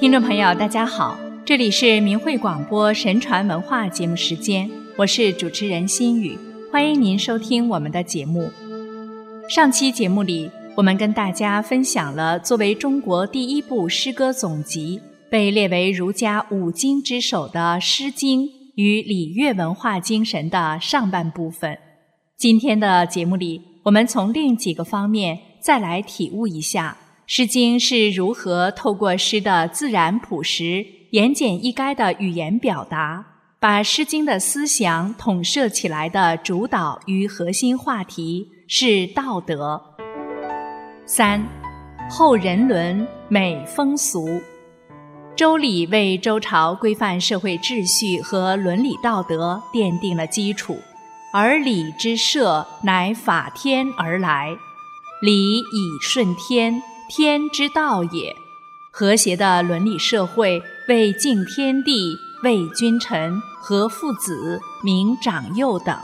听众朋友，大家好，这里是明慧广播神传文化节目时间，我是主持人心雨，欢迎您收听我们的节目。上期节目里，我们跟大家分享了作为中国第一部诗歌总集，被列为儒家五经之首的《诗经》与礼乐文化精神的上半部分。今天的节目里，我们从另几个方面再来体悟一下。《诗经》是如何透过诗的自然朴实、言简意赅的语言表达，把《诗经》的思想统摄起来的主导与核心话题是道德。三，后人伦美风俗，《周礼》为周朝规范社会秩序和伦理道德奠定了基础，而礼之设乃法天而来，礼以顺天。天之道也，和谐的伦理社会为敬天地、为君臣、和父子、明长幼等，《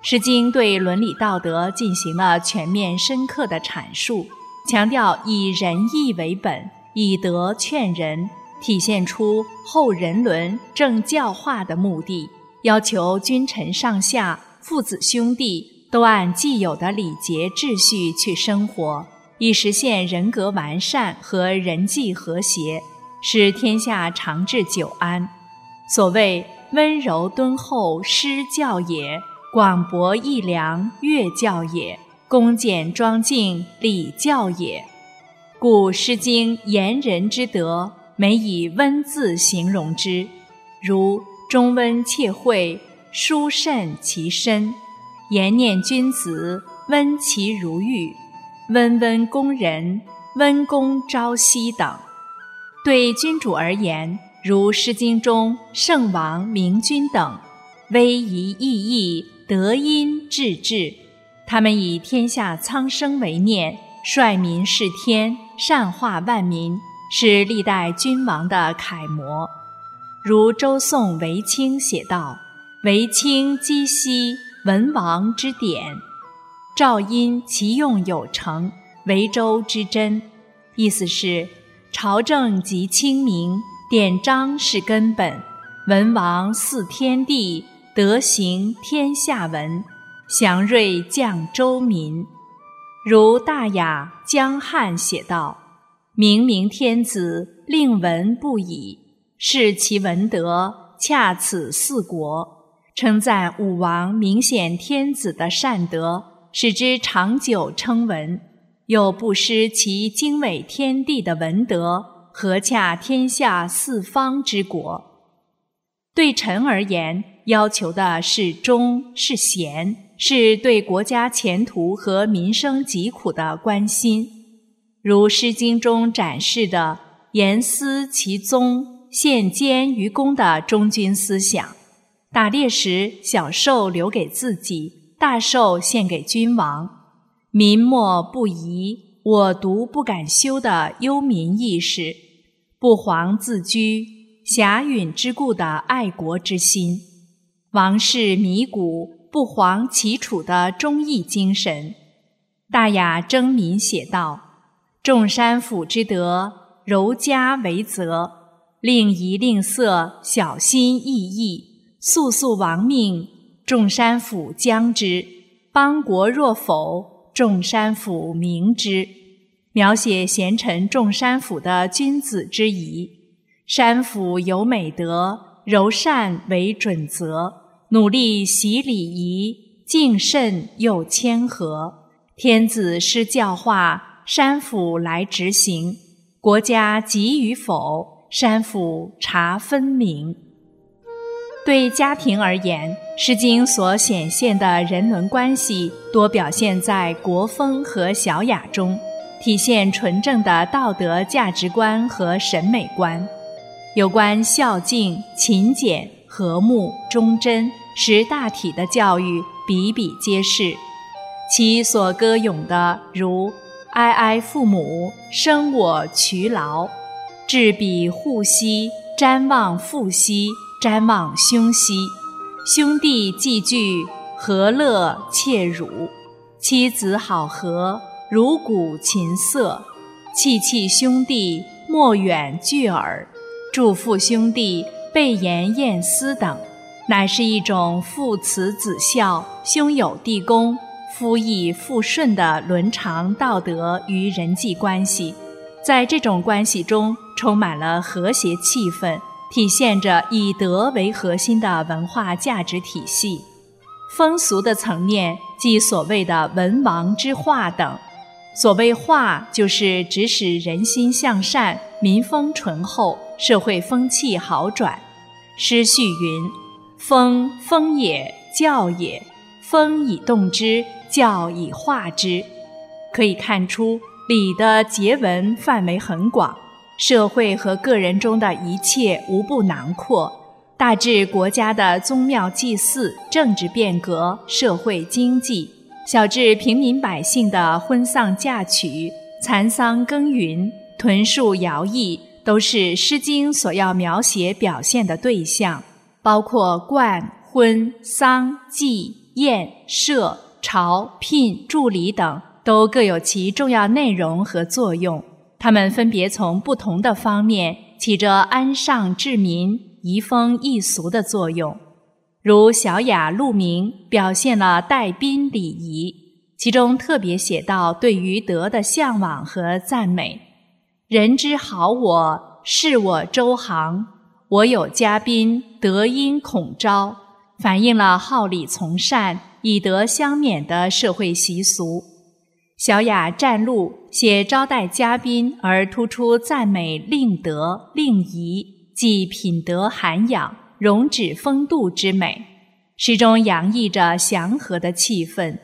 诗经》对伦理道德进行了全面深刻的阐述，强调以仁义为本，以德劝人，体现出后人伦正教化的目的，要求君臣上下、父子兄弟都按既有的礼节秩序去生活。以实现人格完善和人际和谐，使天下长治久安。所谓温柔敦厚诗教也，广博义良乐教也，恭俭庄敬礼教也。故《诗经》言人之德，每以温字形容之，如中温切惠，疏慎其身，言念君子，温其如玉。温温宫人，温公朝夕等，对君主而言，如《诗经》中圣王、明君等，威仪奕奕，德音至至。他们以天下苍生为念，率民事天，善化万民，是历代君王的楷模。如周宋韦清写道：“为清积兮，文王之典。”赵因其用有成，为周之真。意思是，朝政即清明，典章是根本。文王祀天地，德行天下文。祥瑞降周民。如大雅江汉写道：“明明天子，令文不已，是其文德，恰此四国。”称赞武王明显天子的善德。使之长久称文，又不失其经纬天地的文德，合洽天下四方之国。对臣而言，要求的是忠是贤，是对国家前途和民生疾苦的关心。如《诗经》中展示的“严思其宗，献兼于公”的忠君思想，打猎时小兽留给自己。大寿献给君王，民莫不疑，我独不敢修的忧民意识，不遑自居，侠允之故的爱国之心，王室弥古，不遑其处的忠义精神。大雅征民写道：“众山府之德，柔嘉为则，令仪令色，小心翼翼，速速亡命。”众山府将之，邦国若否，众山府明之。描写贤臣众山府的君子之仪。山府有美德，柔善为准则，努力习礼仪，敬慎又谦和。天子施教化，山府来执行；国家急与否，山府察分明。对家庭而言，《诗经》所显现的人伦关系多表现在国风和小雅中，体现纯正的道德价值观和审美观。有关孝敬、勤俭、和睦、忠贞识大体的教育比比皆是。其所歌咏的如“哀哀父母，生我劬劳；置彼户兮，瞻望父兮。”瞻望兄兮，兄弟既聚，和乐切辱；妻子好合，如鼓琴瑟。戚戚兄弟，莫远惧耳，祝父兄弟，备言晏思等，乃是一种父慈子孝、兄友弟恭、夫义妇顺的伦常道德与人际关系。在这种关系中，充满了和谐气氛，体现着以德为核心的文化价值体系。风俗的层面，即所谓的文王之化等。所谓化，就是指使人心向善，民风淳厚，社会风气好转。诗序云：“风，风也；教也，风以动之，教以化之。”可以看出。礼的结文范围很广，社会和个人中的一切无不囊括，大至国家的宗庙祭祀、政治变革、社会经济，小至平民百姓的婚丧嫁娶、蚕桑耕耘、屯戍徭役，都是《诗经》所要描写表现的对象，包括冠、婚、丧、祭、宴、社、朝、聘、助礼等。都各有其重要内容和作用，它们分别从不同的方面起着安上治民、移风易俗的作用。如《小雅·鹿鸣》表现了待宾礼仪，其中特别写到对于德的向往和赞美：“人之好我，是我周行。我有嘉宾，德音恐招。”反映了好礼从善、以德相勉的社会习俗。小雅占录写招待嘉宾而突出赞美令德令仪，即品德涵养、容止风度之美，诗中洋溢着祥和的气氛。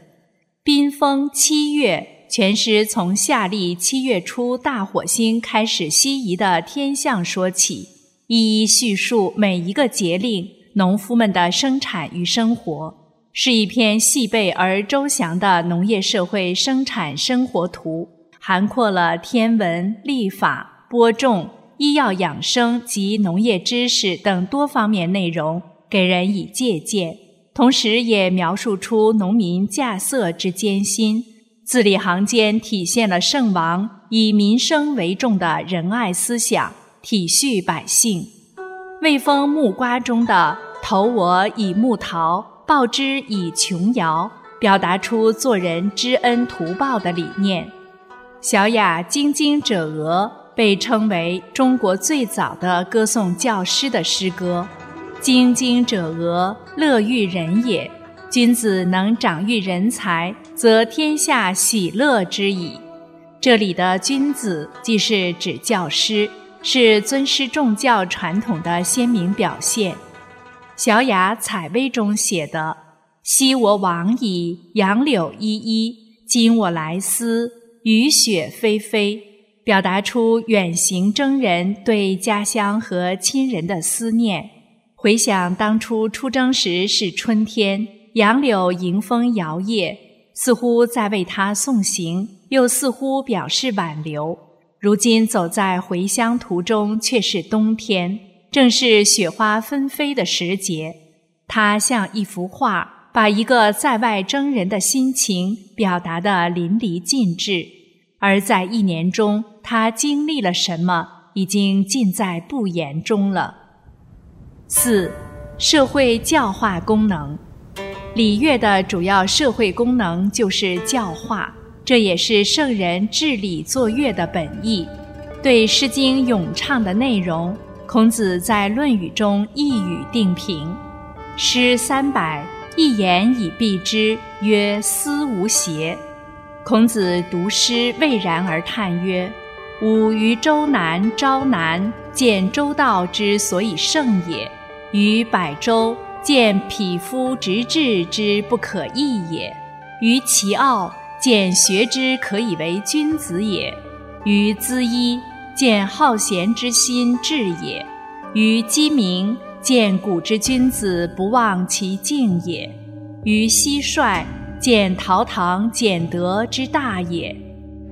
宾风七月，全诗从夏历七月初大火星开始西移的天象说起，一一叙述每一个节令、农夫们的生产与生活。是一篇细备而周详的农业社会生产生活图，涵括了天文、历法、播种、医药养生及农业知识等多方面内容，给人以借鉴。同时，也描述出农民稼穑之艰辛，字里行间体现了圣王以民生为重的仁爱思想，体恤百姓。《魏风·木瓜》中的“投我以木桃”。报之以琼瑶，表达出做人知恩图报的理念。小雅《京津者鹅》被称为中国最早的歌颂教师的诗歌。京津者鹅，乐育人也。君子能长育人才，则天下喜乐之矣。这里的君子，既是指教师，是尊师重教传统的鲜明表现。小雅采薇中写的“昔我往矣，杨柳依依；今我来思，雨雪霏霏”，表达出远行征人对家乡和亲人的思念。回想当初出征时是春天，杨柳迎风摇曳，似乎在为他送行，又似乎表示挽留。如今走在回乡途中，却是冬天。正是雪花纷飞的时节，它像一幅画，把一个在外征人的心情表达得淋漓尽致。而在一年中，他经历了什么，已经尽在不言中了。四、社会教化功能，礼乐的主要社会功能就是教化，这也是圣人治理作乐的本意。对《诗经》咏唱的内容。孔子在《论语》中一语定评：“诗三百，一言以蔽之，曰思无邪。”孔子读诗蔚然而叹曰：“吾于周南、昭南见周道之所以盛也；于百周见匹夫直志之不可易也；于齐奥见学之可以为君子也；于资衣。”见好贤之心志也，于鸡鸣见古之君子不忘其敬也；于蟋蟀见陶唐俭德之大也；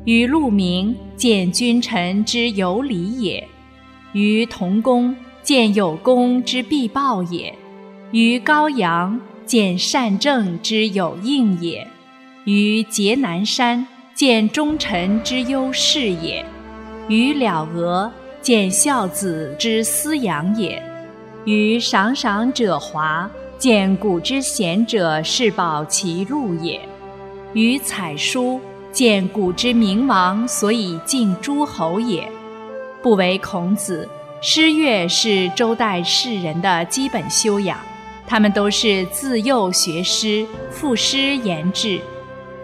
于鹿鸣见君臣之有礼也；于同工见有功之必报也；于高阳见善政之有应也；于碣南山见忠臣之优势也。于了娥见孝子之思养也；于赏赏者华，见古之贤者是保其禄也；于采书，见古之明王所以敬诸侯也。不为孔子，诗乐是周代士人的基本修养。他们都是自幼学诗、赋诗言志，《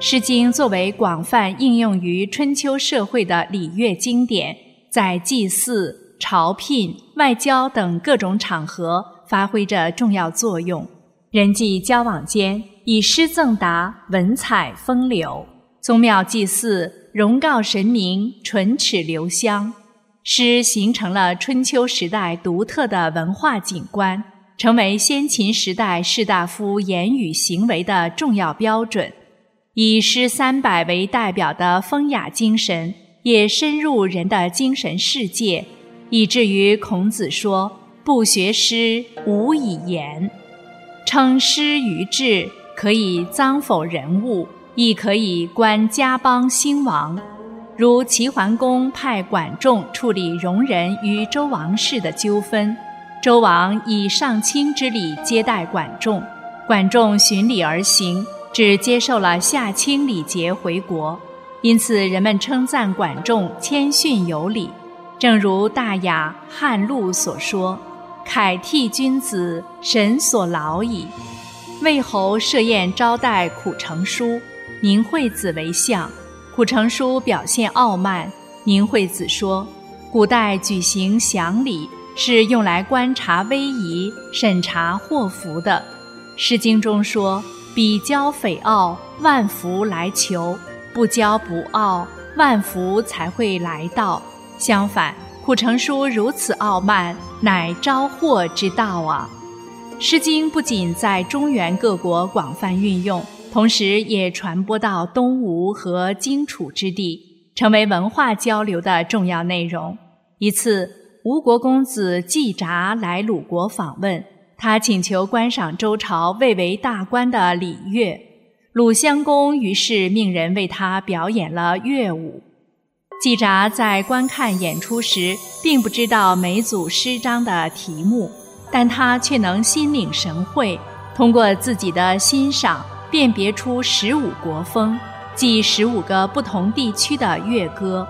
诗经》作为广泛应用于春秋社会的礼乐经典，在祭祀、朝聘、外交等各种场合发挥着重要作用。人际交往间，以诗赠答，文采风流；宗庙祭祀，荣告神明，唇齿留香。诗形成了春秋时代独特的文化景观。成为先秦时代士大夫言语行为的重要标准，以诗三百为代表的风雅精神也深入人的精神世界，以至于孔子说：“不学诗，无以言。”称诗于志，可以臧否人物，亦可以观家邦兴亡。如齐桓公派管仲处理戎人与周王室的纠纷。周王以上卿之礼接待管仲，管仲循礼而行，只接受了夏卿礼节回国。因此，人们称赞管仲谦逊有礼。正如大雅《汉录》所说：“凯替君子，神所劳矣。”魏侯设宴招待苦成书，宁惠子为相。苦成书表现傲慢，宁惠子说：“古代举行祥礼。”是用来观察威仪、审查祸福的，《诗经》中说：“比骄匪傲，万福来求；不骄不傲，万福才会来到。”相反，苦成书如此傲慢，乃招祸之道啊！《诗经》不仅在中原各国广泛运用，同时也传播到东吴和荆楚之地，成为文化交流的重要内容。一次。吴国公子季札来鲁国访问，他请求观赏周朝蔚为大观的礼乐。鲁襄公于是命人为他表演了乐舞。季札在观看演出时，并不知道每组诗章的题目，但他却能心领神会，通过自己的欣赏辨别出十五国风，即十五个不同地区的乐歌。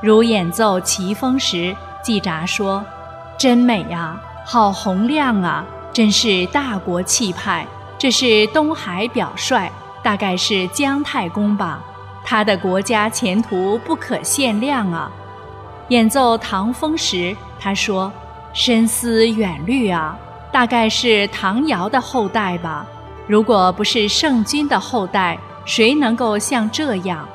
如演奏齐风时。季札说：“真美呀，好洪亮啊，真是大国气派。这是东海表率，大概是姜太公吧？他的国家前途不可限量啊！”演奏唐风时，他说：“深思远虑啊，大概是唐尧的后代吧？如果不是圣君的后代，谁能够像这样？”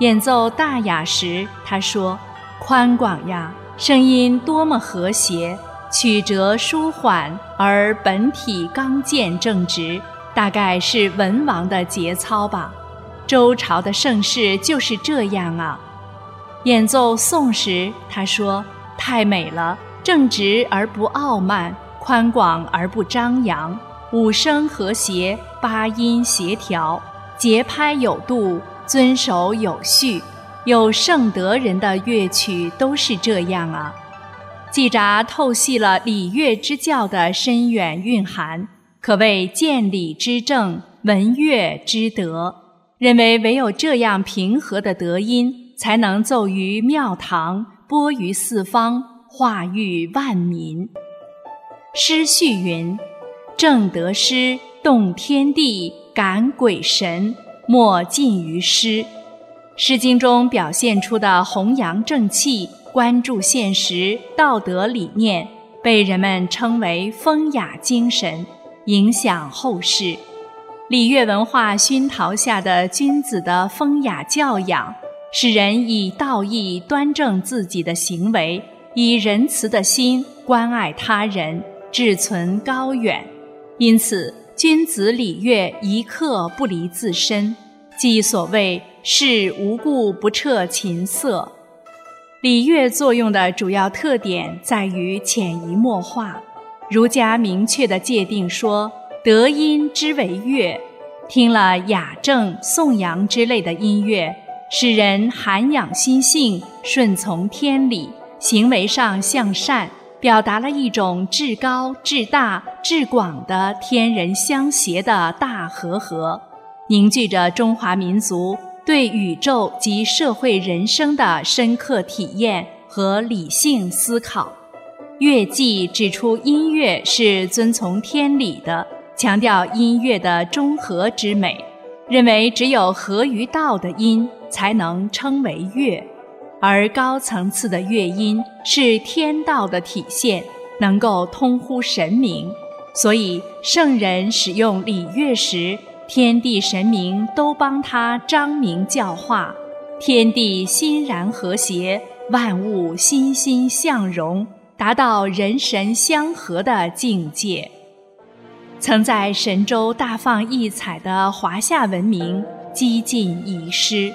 演奏大雅时，他说：“宽广呀。”声音多么和谐，曲折舒缓，而本体刚健正直，大概是文王的节操吧。周朝的盛世就是这样啊。演奏宋时，他说：“太美了，正直而不傲慢，宽广而不张扬，五声和谐，八音协调，节拍有度，遵守有序。”有圣德人的乐曲都是这样啊！季札透析了礼乐之教的深远蕴含，可谓见礼之正，闻乐之德。认为唯有这样平和的德音，才能奏于庙堂，播于四方，化育万民。诗序云：“正德诗，动天地，感鬼神，莫尽于诗。”《诗经》中表现出的弘扬正气、关注现实、道德理念，被人们称为风雅精神，影响后世。礼乐文化熏陶下的君子的风雅教养，使人以道义端正自己的行为，以仁慈的心关爱他人，志存高远。因此，君子礼乐一刻不离自身，即所谓。是无故不彻琴瑟，礼乐作用的主要特点在于潜移默化。儒家明确的界定说：“德音之为乐。”听了雅正、颂扬之类的音乐，使人涵养心性，顺从天理，行为上向善，表达了一种至高、至大、至广的天人相协的大和合，凝聚着中华民族对宇宙及社会人生的深刻体验和理性思考。乐记指出，音乐是遵从天理的，强调音乐的中和之美。认为只有合于道的音才能称为乐，而高层次的乐音是天道的体现，能够通乎神明。所以圣人使用礼乐时，天地神明都帮他彰明教化，天地欣然和谐，万物欣欣向荣，达到人神相合的境界。曾在神州大放异彩的华夏文明几近遗失，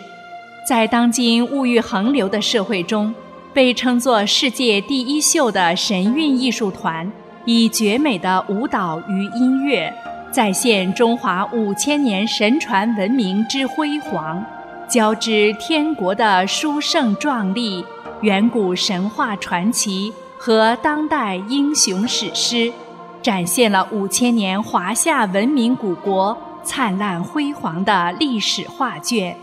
在当今物欲横流的社会中，被称作世界第一秀的神韵艺术团，以绝美的舞蹈与音乐，再现中华五千年神传文明之辉煌，交织天国的殊胜壮丽、远古神话传奇和当代英雄史诗。展现了五千年华夏文明古国灿烂辉煌的历史画卷，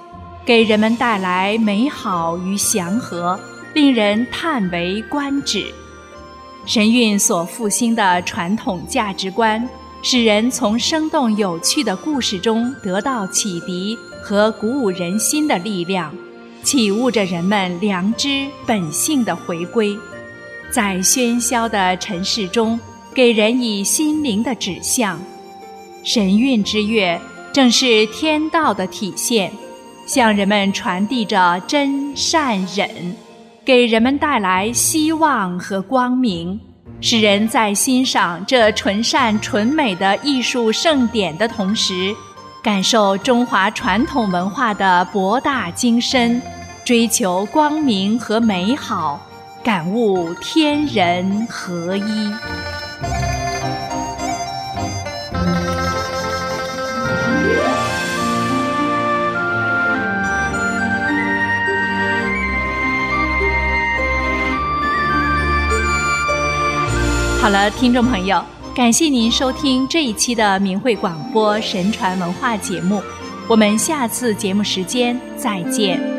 给人们带来美好与祥和，令人叹为观止。神韵所复兴的传统价值观，使人从生动有趣的故事中得到启迪和鼓舞人心的力量，启悟着人们良知本性的回归。在喧嚣的尘世中。给人以心灵的指向，神韵之乐正是天道的体现，向人们传递着真善忍，给人们带来希望和光明，使人在欣赏这纯善纯美的艺术盛典的同时，感受中华传统文化的博大精深，追求光明和美好，感悟天人合一。好了，听众朋友，感谢您收听这一期的明慧广播神传文化节目，我们下次节目时间再见。